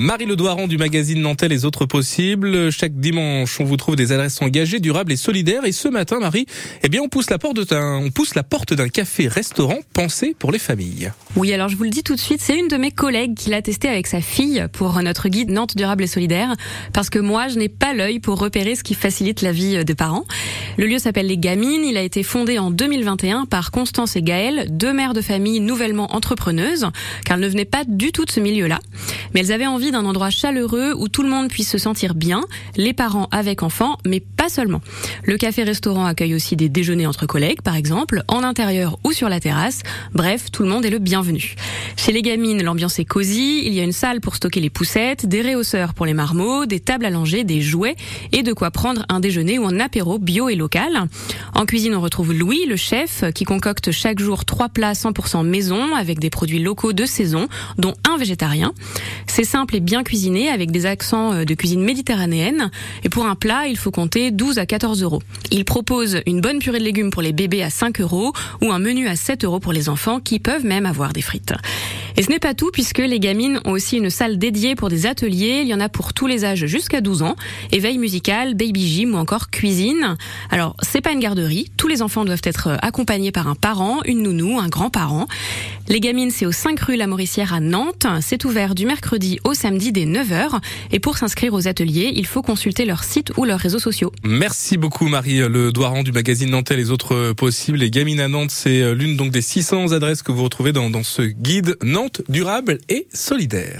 Marie Ledoiran du magazine Nantel Les Autres Possibles. Chaque dimanche, on vous trouve des adresses engagées, durables et solidaires. Et ce matin, Marie, eh bien, on pousse la porte d'un, on pousse la porte d'un café-restaurant pensé pour les familles. Oui, alors je vous le dis tout de suite, c'est une de mes collègues qui l'a testé avec sa fille pour notre guide Nantes durable et solidaire. Parce que moi, je n'ai pas l'œil pour repérer ce qui facilite la vie des parents. Le lieu s'appelle Les Gamines. Il a été fondé en 2021 par Constance et Gaëlle, deux mères de famille nouvellement entrepreneuses, car elles ne venaient pas du tout de ce milieu-là. Mais elles avaient envie d'un endroit chaleureux où tout le monde puisse se sentir bien, les parents avec enfants, mais pas seulement. Le café-restaurant accueille aussi des déjeuners entre collègues, par exemple, en intérieur ou sur la terrasse. Bref, tout le monde est le bienvenu. Chez les gamines, l'ambiance est cosy. Il y a une salle pour stocker les poussettes, des réhausseurs pour les marmots, des tables à langer, des jouets et de quoi prendre un déjeuner ou un apéro bio et local. En cuisine, on retrouve Louis, le chef, qui concocte chaque jour trois plats 100% maison avec des produits locaux de saison, dont un végétarien. C'est simple et bien cuisiné avec des accents euh, de cuisine méditerranéenne. Et pour un plat, il faut compter 12 à 14 euros. Il propose une bonne purée de légumes pour les bébés à 5 euros ou un menu à 7 euros pour les enfants qui peuvent même avoir des frites. Et ce n'est pas tout puisque les gamines ont aussi une salle dédiée pour des ateliers. Il y en a pour tous les âges jusqu'à 12 ans. Éveil musical, baby gym ou encore cuisine. Alors, c'est pas une garderie. Tous les enfants doivent être accompagnés par un parent, une nounou, un grand-parent. Les gamines, c'est au 5 rue La Mauricière à Nantes. C'est ouvert du mercredi au samedi dès 9h. Et pour s'inscrire aux ateliers, il faut consulter leur site ou leurs réseaux sociaux. Merci beaucoup Marie Le Doiran du magazine Nantais Les Autres Possibles. Les gamines à Nantes, c'est l'une donc des 600 adresses que vous retrouvez dans ce guide Nantes durable et solidaire.